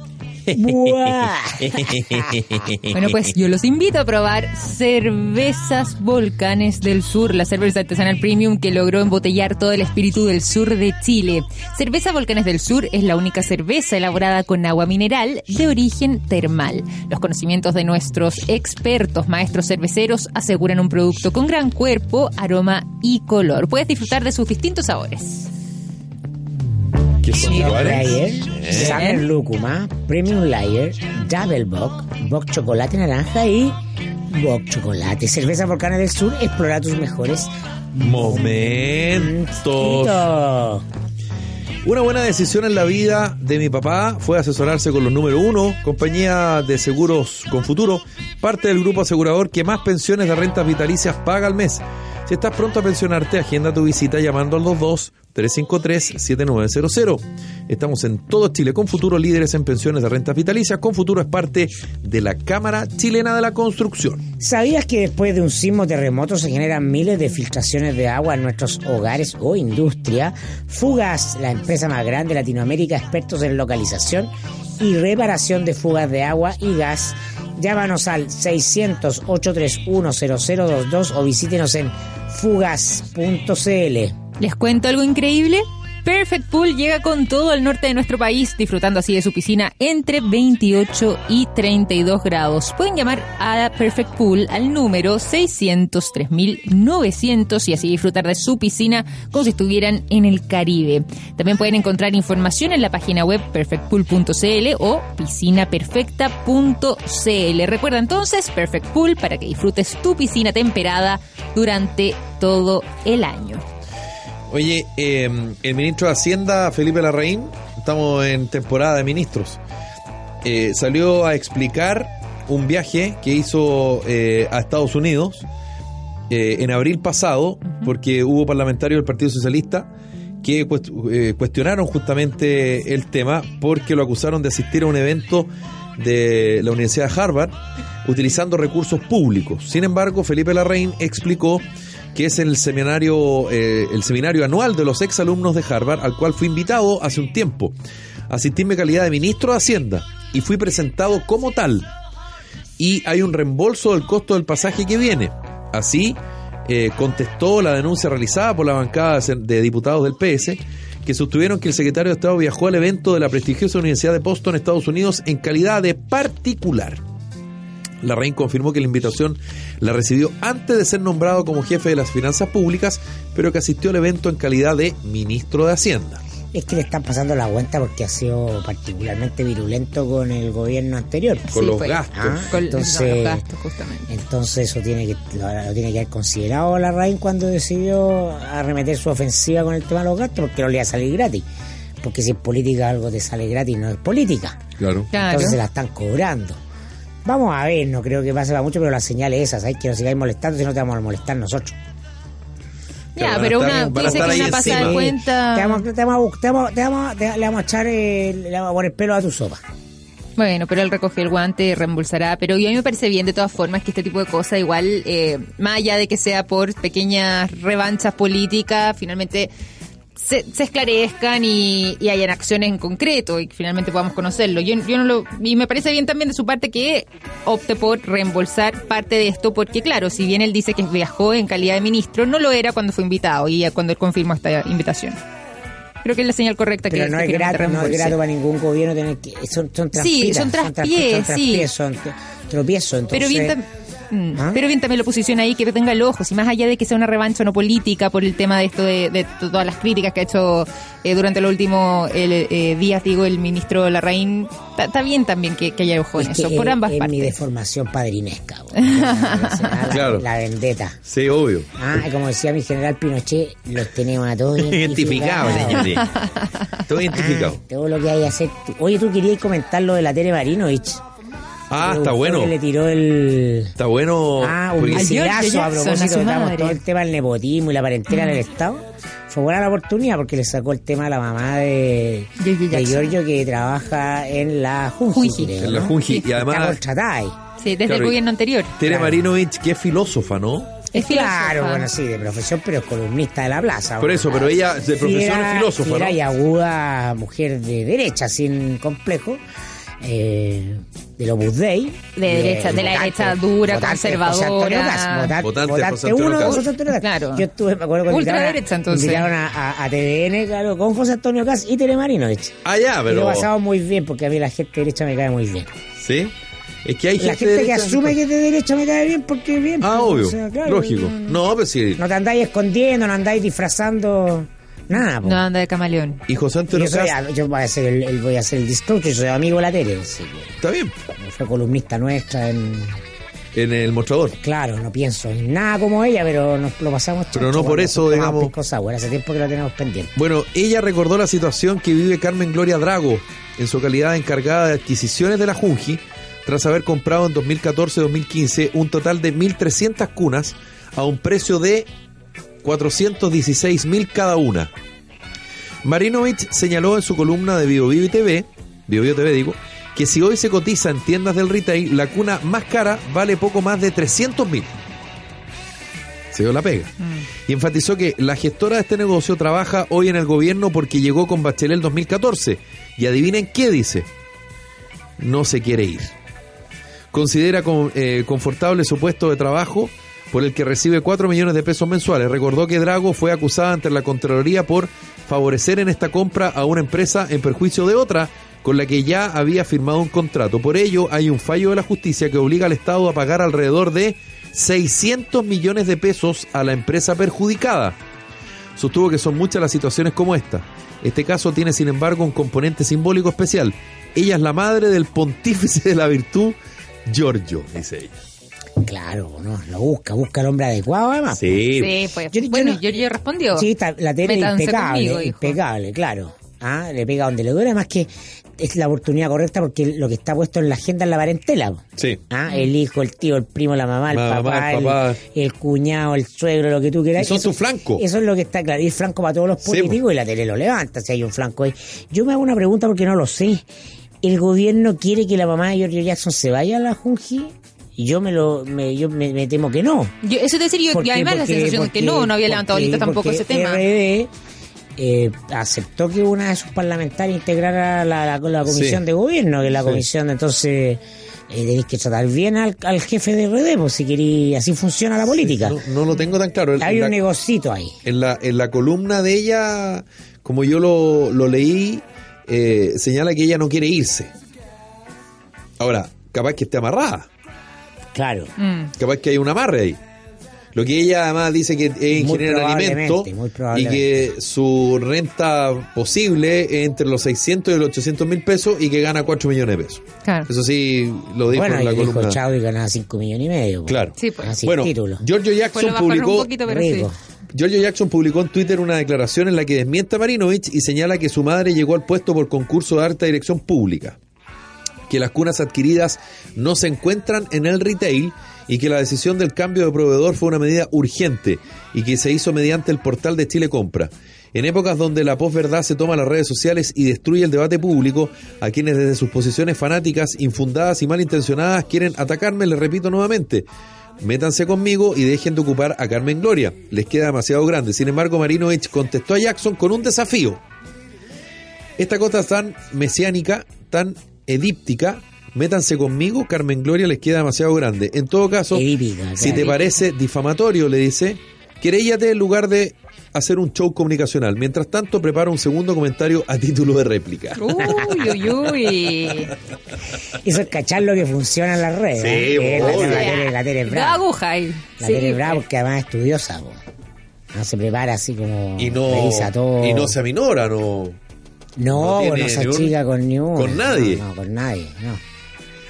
Bueno, pues yo los invito a probar Cervezas Volcanes del Sur, la cerveza artesanal premium que logró embotellar todo el espíritu del sur de Chile. Cerveza Volcanes del Sur es la única cerveza elaborada con agua mineral de origen termal. Los conocimientos de nuestros expertos maestros cerveceros aseguran un producto con gran cuerpo, aroma y color. Puedes disfrutar de sus distintos sabores. Layer, Summer Lúcuma, Premium Layer, Double Bock, Bock Chocolate Naranja y Bock Chocolate. Cerveza Volcanes del Sur, explora tus mejores momentos. Una buena decisión en la vida de mi papá fue asesorarse con los número uno, compañía de seguros con futuro, parte del grupo asegurador que más pensiones de rentas vitalicias paga al mes. Si estás pronto a pensionarte, agenda tu visita llamando al 22 353-7900. Estamos en todo Chile con Futuro, líderes en pensiones de rentas vitalicias. Con Futuro es parte de la Cámara Chilena de la Construcción. ¿Sabías que después de un sismo terremoto se generan miles de filtraciones de agua en nuestros hogares o industria? Fugas, la empresa más grande de Latinoamérica, expertos en localización y reparación de fugas de agua y gas. Llámanos al 600-831-0022 o visítenos en fugas.cl. ¿Les cuento algo increíble? Perfect Pool llega con todo al norte de nuestro país, disfrutando así de su piscina entre 28 y 32 grados. Pueden llamar a Perfect Pool al número 603.900 y así disfrutar de su piscina como si estuvieran en el Caribe. También pueden encontrar información en la página web perfectpool.cl o piscinaperfecta.cl. Recuerda entonces Perfect Pool para que disfrutes tu piscina temperada durante todo el año. Oye, eh, el ministro de Hacienda, Felipe Larraín, estamos en temporada de ministros, eh, salió a explicar un viaje que hizo eh, a Estados Unidos eh, en abril pasado, porque hubo parlamentarios del Partido Socialista que eh, cuestionaron justamente el tema porque lo acusaron de asistir a un evento de la Universidad de Harvard utilizando recursos públicos. Sin embargo, Felipe Larraín explicó que es el seminario, eh, el seminario anual de los exalumnos de Harvard, al cual fui invitado hace un tiempo. Asistí en calidad de ministro de Hacienda y fui presentado como tal. Y hay un reembolso del costo del pasaje que viene. Así eh, contestó la denuncia realizada por la bancada de diputados del PS, que sostuvieron que el secretario de Estado viajó al evento de la prestigiosa Universidad de Boston, Estados Unidos, en calidad de particular. Larraín confirmó que la invitación la recibió antes de ser nombrado como jefe de las finanzas públicas, pero que asistió al evento en calidad de ministro de Hacienda. Es que le están pasando la cuenta porque ha sido particularmente virulento con el gobierno anterior. Con Sí, los pues. gastos. Ah, Con entonces, los gastos, justamente. entonces eso tiene que lo, lo tiene que haber considerado la RAIN cuando decidió arremeter su ofensiva con el tema de los gastos, porque no le iba a salir gratis. Porque si es política algo te sale gratis, no es política. Claro. Claro. Entonces se la están cobrando. Vamos a ver, no creo que pase para mucho, pero la señal es esa, ¿sabes? Que no sigáis molestando, si no te vamos a molestar nosotros. Ya, pero una, dice que una pasada de cuenta. Te vamos, te vamos te vamos- te vamos- te- le vamos a echar, el- le vamos a poner pelo a tu sopa. Bueno, pero él recoge el guante y reembolsará. Pero a mí me parece bien, de todas formas, que este tipo de cosas, igual, eh, más allá de que sea por pequeñas revanchas políticas, finalmente se, se esclarezcan y, y hayan acciones en concreto y que finalmente podamos conocerlo. Yo, yo no lo, y me parece bien también de su parte que opte por reembolsar parte de esto, porque claro, si bien él dice que viajó en calidad de ministro, no lo era cuando fue invitado y cuando él confirmó esta invitación. Creo que es la señal correcta Pero que no que es, finalmente grato, no es grato para ningún gobierno tener que. Son, son Sí, traspiés, son traspiés, son, sí. traspiés, son tro- tropiezos. Entonces, Pero bien, mm, ¿Ah? pero bien también la posición ahí que tenga el ojo, si más allá de que sea una revancha no política por el tema de esto de, de todas las críticas que ha hecho eh, durante los últimos eh, días, digo, el ministro Larraín, está bien también que, que haya ojo en es que eso, por ambas es mi partes. deformación padrinesca. la, Claro. la vendetta. Sí, obvio. Ah, y como decía mi general Pinochet, los tenemos a todos Identificado, identificados. señores. Todo identificado. Ah, todo lo que hay que hacer. Oye, tú querías comentar lo de la Tere Marinovich. Ah, está bueno. que Le tiró el. Está bueno. Ah, un misilazo a propósito madre. todo el tema del nepotismo y la parentela en el Estado. Fue buena la oportunidad porque le sacó el tema a la mamá de, de. Giorgio que trabaja en la Junji. En la ¿no? Junji. Y Está además, contratada ahí. Sí, desde Claro, el gobierno anterior. Tere Claro. Marinovich, que es filósofa, ¿no? Es claro, filósofa. bueno, sí, de profesión, pero es columnista de la plaza. Por eso, pero ella de profesión Fiera- es filósofa, ¿no? y aguda mujer de derecha, sin complejo. Eh, del Dei. De derecha, de la derecha dura, conservadora. José Antonio Caz, votante, Votante votante José Antonio uno de. José Antonio Caz. Claro. Yo estuve, me acuerdo cuando invitaron, Ultraderecha, a, entonces. invitaron a, a, a TVN, claro, con José Antonio Caz y Tere Marinovich. Ah, ya, Y lo pero. pasamos muy bien, porque a mí la gente derecha me cae muy bien. Sí. Es que hay La gente. gente que derecha- asume que es de derecha me cae bien porque es bien. Ah, pues, obvio. o sea, claro, Lógico. No, pero sí. No te andáis escondiendo, no andáis disfrazando nada. po. No anda de camaleón. Y José Antonio yo, soy, yo voy a hacer el, el- voy a hacer el disclosure, yo soy amigo de la Tere, así que Está bien. fue columnista nuestra en, en el mostrador. Claro, no pienso en nada como ella, pero nos lo pasamos Pero no por eso, digamos- sour. Hace tiempo que lo tenemos pendiente. Bueno, ella recordó la situación que vive Carmen Gloria Drago en su calidad de encargada de adquisiciones de la Junji, tras haber comprado en 2014-2015 un total de 1.300 cunas a un precio de 416.000 cada una. Marinovich señaló en su columna de Vivo Vivo TV, Vivo Vivo TV digo, que si hoy se cotiza en tiendas del retail, la cuna más cara vale poco más de 300.000. Se dio la pega. Y enfatizó que la gestora de este negocio trabaja hoy en el gobierno porque llegó con Bachelet el 2014. Y adivinen qué dice. No se quiere ir. Considera con- eh, confortable su puesto de trabajo por el que recibe 4 millones de pesos mensuales. Recordó que Drago fue acusada ante la Contraloría por favorecer en esta compra a una empresa en perjuicio de otra con la que ya había firmado un contrato. Por ello, hay un fallo de la justicia que obliga al Estado a pagar alrededor de 600 millones de pesos a la empresa perjudicada. Sostuvo que son muchas las situaciones como esta. Este caso tiene, sin embargo, un componente simbólico especial. Ella es la madre del pontífice de la virtud, Giorgio, dice ella. Claro, no, lo busca, busca el hombre adecuado además. Sí. Sí, pues. Yo- yo bueno, no- respondió. Sí, está- la tele impecable, conmigo, impecable, claro. Ah, le pega donde le duele, además que es la oportunidad correcta porque lo que está puesto en la agenda es la parentela. Sí. Ah, el hijo, el tío, el primo, la mamá, el mamá, papá, el el, papá. el cuñado, el suegro, lo que tú quieras. Y son Eso- su flanco. Eso es lo que está claro. Y el flanco para todos los Sí, políticos y la tele lo levanta si hay un flanco ahí. Yo me hago una pregunta porque no lo sé. ¿El gobierno quiere que la mamá de Giorgio Jackson se vaya a la Junji? Yo me lo me, yo me, me temo que no. Yo, eso te decir, yo, ¿Por y qué? además la Porque- sensación de que porque- no, no había levantado porque- ahorita tampoco porque ese tema. RD eh, aceptó que una de sus parlamentarias integrara la, la, la comisión Sí. de gobierno, que la Sí. comisión, entonces eh, tenéis que tratar bien al, al jefe de RD, pues si queréis, así funciona la política. No, no lo tengo tan claro. Hay la- un negocito ahí. en la, en la columna de ella, como yo lo, lo leí, eh, señala que ella no quiere irse. Ahora, capaz que esté amarrada, Claro. Mm. capaz que hay un amarre ahí. Lo que ella además dice que es ingeniera en probablemente, alimentos y que su renta posible es entre los 600 y los 800 mil pesos y que gana 4 millones de pesos. Claro. Eso sí lo dijo Bueno, en y la hijo columna. Chao y ganaba 5 millones y medio. pues. Claro. Sí, pues. Así bueno, título. Giorgio Jackson publicó poquito, sí. Giorgio Jackson publicó en Twitter una declaración en la que desmiente a Marinovich y señala que su madre llegó al puesto por concurso de alta dirección pública, que las cunas adquiridas no se encuentran en el retail y que la decisión del cambio de proveedor fue una medida urgente y que se hizo mediante el portal de Chile Compra. En épocas donde la posverdad se toma las redes sociales y destruye el debate público, a quienes desde sus posiciones fanáticas, infundadas y malintencionadas quieren atacarme, les repito nuevamente, métanse conmigo y dejen de ocupar a Carmen Gloria. Les queda demasiado grande. Sin embargo, Marinovich contestó a Jackson con un desafío. Esta cosa tan mesiánica, tan edíptica, métanse conmigo, Carmen Gloria les queda demasiado grande. En todo caso, Edípica, si te parece difamatorio, le dice, querellate en lugar de hacer un show comunicacional. Mientras tanto, prepara un segundo comentario a título de réplica. Uy, uy, uy. Eso es cachar lo que funciona en las redes. Sí, ¿eh? la, la tele, la tele brava. aguja ahí. La Sí, tele brava porque además es estudiosa. No se prepara así como. Y no, revisa todo. y no se aminora, no. No, no no, se achica con ni uno. con nadie. No, no, con nadie. No.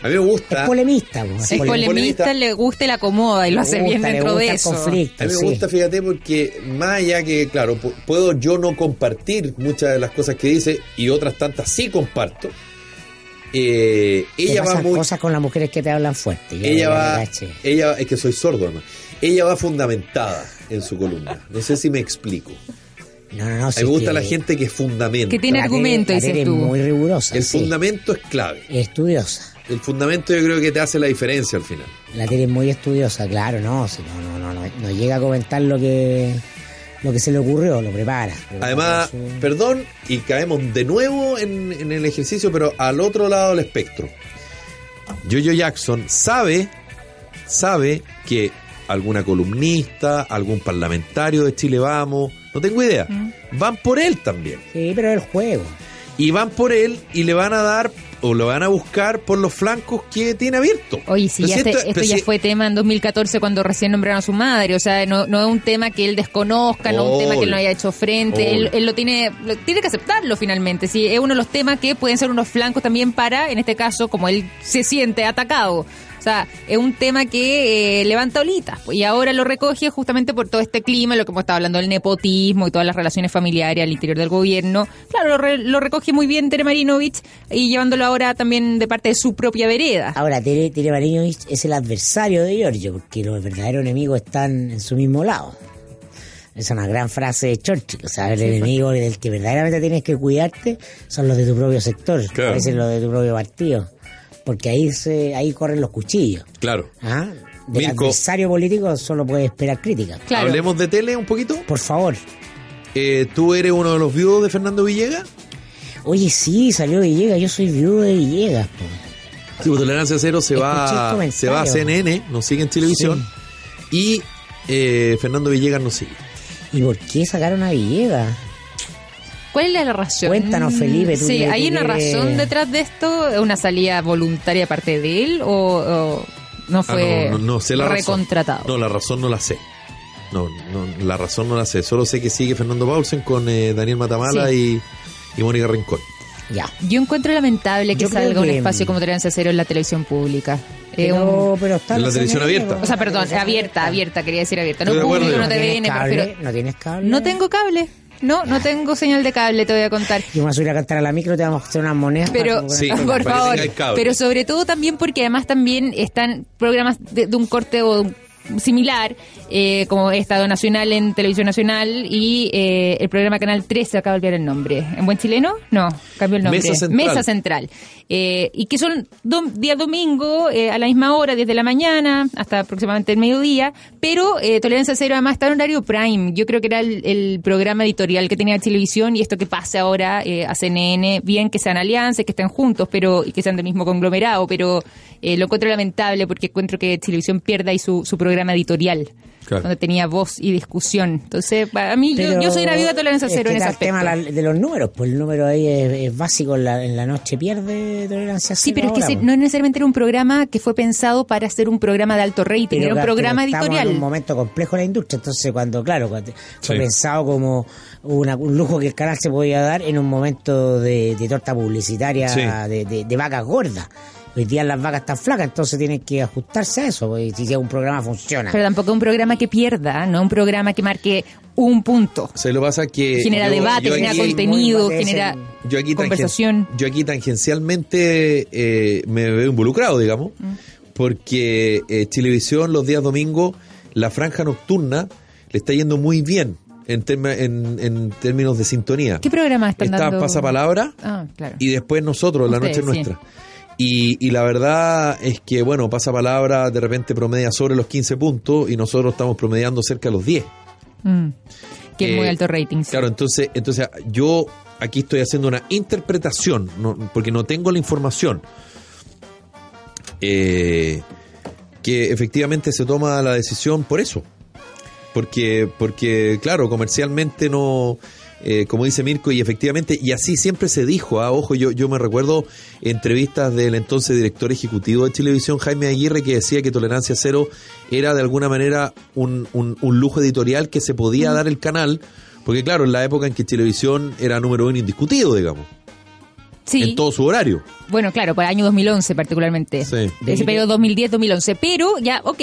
A mí me gusta. Es polemista. po, Sí, Es Pole- polemista, polemista. le gusta y la acomoda y lo hace gusta, bien dentro de eso. conflicto, A mí me sí. gusta, fíjate, porque más allá que, claro, pu- puedo yo no compartir muchas de las cosas que dice y otras tantas sí comparto. Eh, ella va muy. cosas con las mujeres que te hablan fuerte. Ella va. Ella, es que soy sordo además. Ella va fundamentada en su columna. No sé si me explico. No, no, no. Si me es gusta que la gente que fundamenta. Que tiene argumento, la dices tele tú. es muy rigurosa. El sí. fundamento es clave. Es estudiosa. El fundamento yo creo que te hace la diferencia al final. La tele es muy estudiosa, claro, no, si no, no, no, no, no llega a comentar lo que lo que se le ocurrió, lo prepara. prepara Además, su- perdón, y caemos de nuevo en, en el ejercicio, pero al otro lado del espectro. Jojo Jackson sabe, sabe que alguna columnista, algún parlamentario de Chile Vamos, no tengo idea, van por él también. Sí, pero es el juego. Y van por él y le van a dar o lo van a buscar por los flancos que tiene abierto. Oye, sí, ya este- esto ya si- fue tema en 2014 cuando recién nombraron a su madre. O sea, no, no es un tema que él desconozca, no es un tema que él no haya hecho frente. Él, él lo tiene lo- tiene que aceptarlo finalmente. Sí, es uno de los temas que pueden ser unos flancos también para, en este caso, como él se siente atacado. O sea, es un tema que eh, levanta olitas. pues, Y ahora lo recoge justamente por todo este clima, lo que hemos estado hablando del nepotismo y todas las relaciones familiares al interior del gobierno. Claro, lo, re- lo recoge muy bien Tere Marinovich y llevándolo ahora también de parte de su propia vereda. Ahora, Tere, Tere Marinovich es el adversario de Giorgio, porque los verdaderos enemigos están en su mismo lado. Es una gran frase de Churchill. O sea, el enemigo del que verdaderamente tienes que cuidarte son los de tu propio sector, Claro. a veces los de tu propio partido. Porque ahí se, ahí corren los cuchillos. Claro. ¿ah? Del Mirko. adversario político solo puedes esperar críticas. Claro. Hablemos de tele un poquito. Por favor. Eh, ¿Tú eres uno de los viudos de Fernando Villegas? Oye, sí, salió Villegas. Yo soy viudo de Villegas. po. Sí, pues, Tolerancia Cero se va, se va a CNN, nos sigue en televisión. Y eh, Fernando Villegas nos sigue. ¿Y por qué sacaron a Villegas? ¿Cuál es la razón? Cuéntanos, Felipe, tú Sí, que- ¿hay tú una razón detrás de esto? ¿Una salida voluntaria parte de él o, o no Ah, fue no, no, no sé la razón. recontratado? No, la razón no la sé. No, no, la razón no la sé. Solo sé que sigue Fernando Paulsen con eh, Daniel Matamala y, y Mónica Rincón. Ya. Yo encuentro lamentable que Yo salga un que- espacio como Tolerancia Cero en la televisión pública. Eh, Pero, un- pero está En la televisión abierta. o sea, perdón, abierta, abierta, quería decir abierta. No de público, no ¿No tienes TVN, cable? prefiero... ¿No tienes cable? No tengo cable. No, no tengo señal de cable, te voy a contar. Yo me voy a subir a cantar a la micro, te vamos a hacer unas monedas. Pero, Sí, por favor, pero sobre todo también porque además también están programas de, de un corte o un- similar, eh, como Estado Nacional en Televisión Nacional y eh, el programa Canal 13, acaba de olvidar el nombre. ¿En buen chileno? No, cambió el nombre. Mesa Central. Mesa Central. Eh, y que son dom- día domingo eh, a la misma hora, desde la mañana hasta aproximadamente el mediodía, pero eh, Tolerancia Cero además está en horario prime. Yo creo que era el, programa editorial que tenía televisión y esto que pase ahora eh, a CNN, bien que sean alianzas, que estén juntos pero y que sean del mismo conglomerado, pero eh, lo encuentro lamentable porque encuentro que televisión pierda ahí su, su programa editorial. Claro. Donde tenía voz y discusión. Entonces, a mí, yo, yo soy la viuda de tolerancia es cero que en ese está el tema aspecto. la- de los números, pues el número ahí es, es básico en la, en la noche, pierde tolerancia Sí, cero pero es que pues. no necesariamente era un programa que fue pensado para ser un programa de alto rating, Pero era un claro, programa editorial. en un momento complejo en la industria, entonces cuando, claro, cuando fue Sí. pensado como una- un lujo que el canal se podía dar en un momento de, de torta publicitaria Sí. de, de, de vacas gordas. Hoy día las vacas están flacas, entonces tienen que ajustarse a eso, pues, si un programa funciona. Pero tampoco es un programa que pierda, no un programa que marque un punto. O sea, lo que pasa es que. Genera yo- debate, yo genera contenido, genera yo aquí, tangen- conversación. yo aquí tangencialmente eh, me veo involucrado, digamos, Mm. porque eh, Televisión los días domingos, la franja nocturna, le está yendo muy bien en, terma- en, en términos de sintonía. ¿Qué programa están Está dando? Pasapalabra Ah, claro. y después nosotros, la noche sí. Y, y la verdad es que, bueno, Pasapalabra de repente promedia sobre los 15 puntos y nosotros estamos promediando cerca de los 10. Mm. Que es Eh, muy alto rating. sí. Claro, entonces, entonces yo aquí estoy haciendo una interpretación, no- porque no tengo la información. Eh, que efectivamente se toma la decisión por eso. Porque, porque claro, comercialmente no, eh, como dice Mirko, y efectivamente, y así siempre se dijo, ah, ojo, yo, yo me recuerdo entrevistas del entonces director ejecutivo de televisión, Jaime Aguirre, que decía que Tolerancia Cero era de alguna manera un, un- un lujo editorial que se podía dar el canal, porque claro, en la época en que televisión era número uno indiscutido, digamos, Sí. en todo su horario. Bueno, claro, para el año 2011 particularmente. Sí. Ese periodo 2010-2011. Pero ya, ok,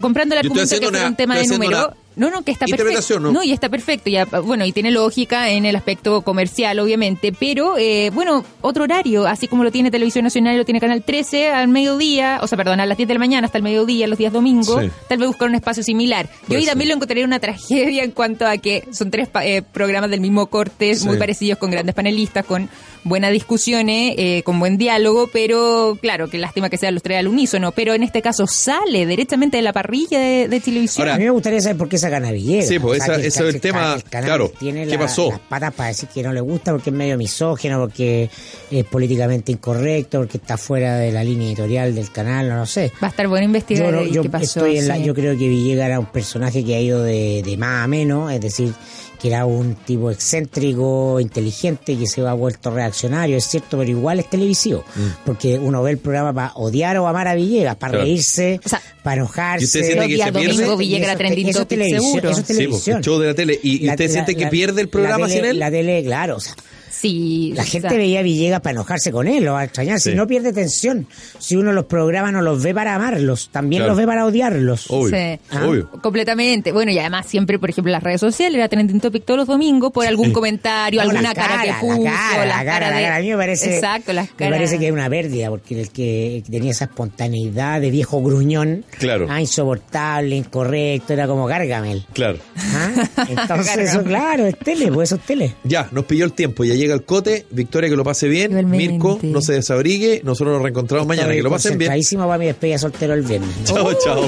comprando el argumento que fue un tema de número. No, no, que está perfecto. ¿no? y está perfecto. Ya, bueno, y tiene lógica en el aspecto comercial, obviamente. Pero, eh, bueno, otro horario, así como lo tiene Televisión Nacional, lo tiene Canal 13 al mediodía, o sea, perdón, a las 10 de la mañana hasta el mediodía, los días domingos. Sí. Tal vez buscar un espacio similar. Yo ahí también lo encontraría una tragedia en cuanto a que son tres eh, programas del mismo corte, Sí. muy parecidos, con grandes panelistas, con buenas discusiones, eh, con buen diálogo, pero claro, que lástima que sean los tres al unísono, pero en este caso sale directamente de la parrilla de, de televisión. Ahora, A mí me gustaría saber por qué sacan a Villegas. Sí, pues, O sea, esa- que ese es el tema, canal claro, tiene ¿qué la- pasó? las patas para decir que no le gusta porque es medio misógino, porque es políticamente incorrecto, porque está fuera de la línea editorial del canal, no lo sé. Va a estar bueno investigar Yo, yo qué pasó. estoy en la- yo creo que Villegas era un personaje que ha ido de, de más a menos, es decir, que era un tipo excéntrico, inteligente, que se ha vuelto reaccionario, es cierto, pero igual es televisivo, porque uno ve el programa para odiar o amar a Villegas, para Mm. Claro. reírse, O sea, para enojarse. ¿Y usted siente que se pierde? domingo Villegas era trending eso televisión, seguro. eso es Sí, pues, el show de la tele. ¿Y, y La- usted la- siente que la- pierde el programa la sin tele- él? La tele, claro, o sea, Sí. la o gente sea, veía a Villegas para enojarse con él, va a extrañar. Sí. Si no pierde tensión, si uno los programa no los ve para amarlos, también Claro. los ve para odiarlos. Obvio, Sí. obvio. Completamente. Bueno, y además siempre, por ejemplo, en las redes sociales era trending topic todos los domingos por algún comentario, No, alguna la cara, que la puso, cara, la cara, la de- cara. A mí me parece, Exacto, las me caras. parece que es una pérdida, porque el que tenía esa espontaneidad de viejo gruñón, Claro. ah, insoportable, incorrecto, era como Gargamel. Claro. ¿ah? Entonces, eso, claro, es tele, pues eso es tele. Ya, nos pilló el tiempo. Ya llega el cote. Victoria, que lo pase bien. Igualmente. Mirko, no se desabrigue. Nosotros nos reencontramos mañana. Estoy Que lo pasen bien. para mi despedida soltero el viernes. Chao, chao.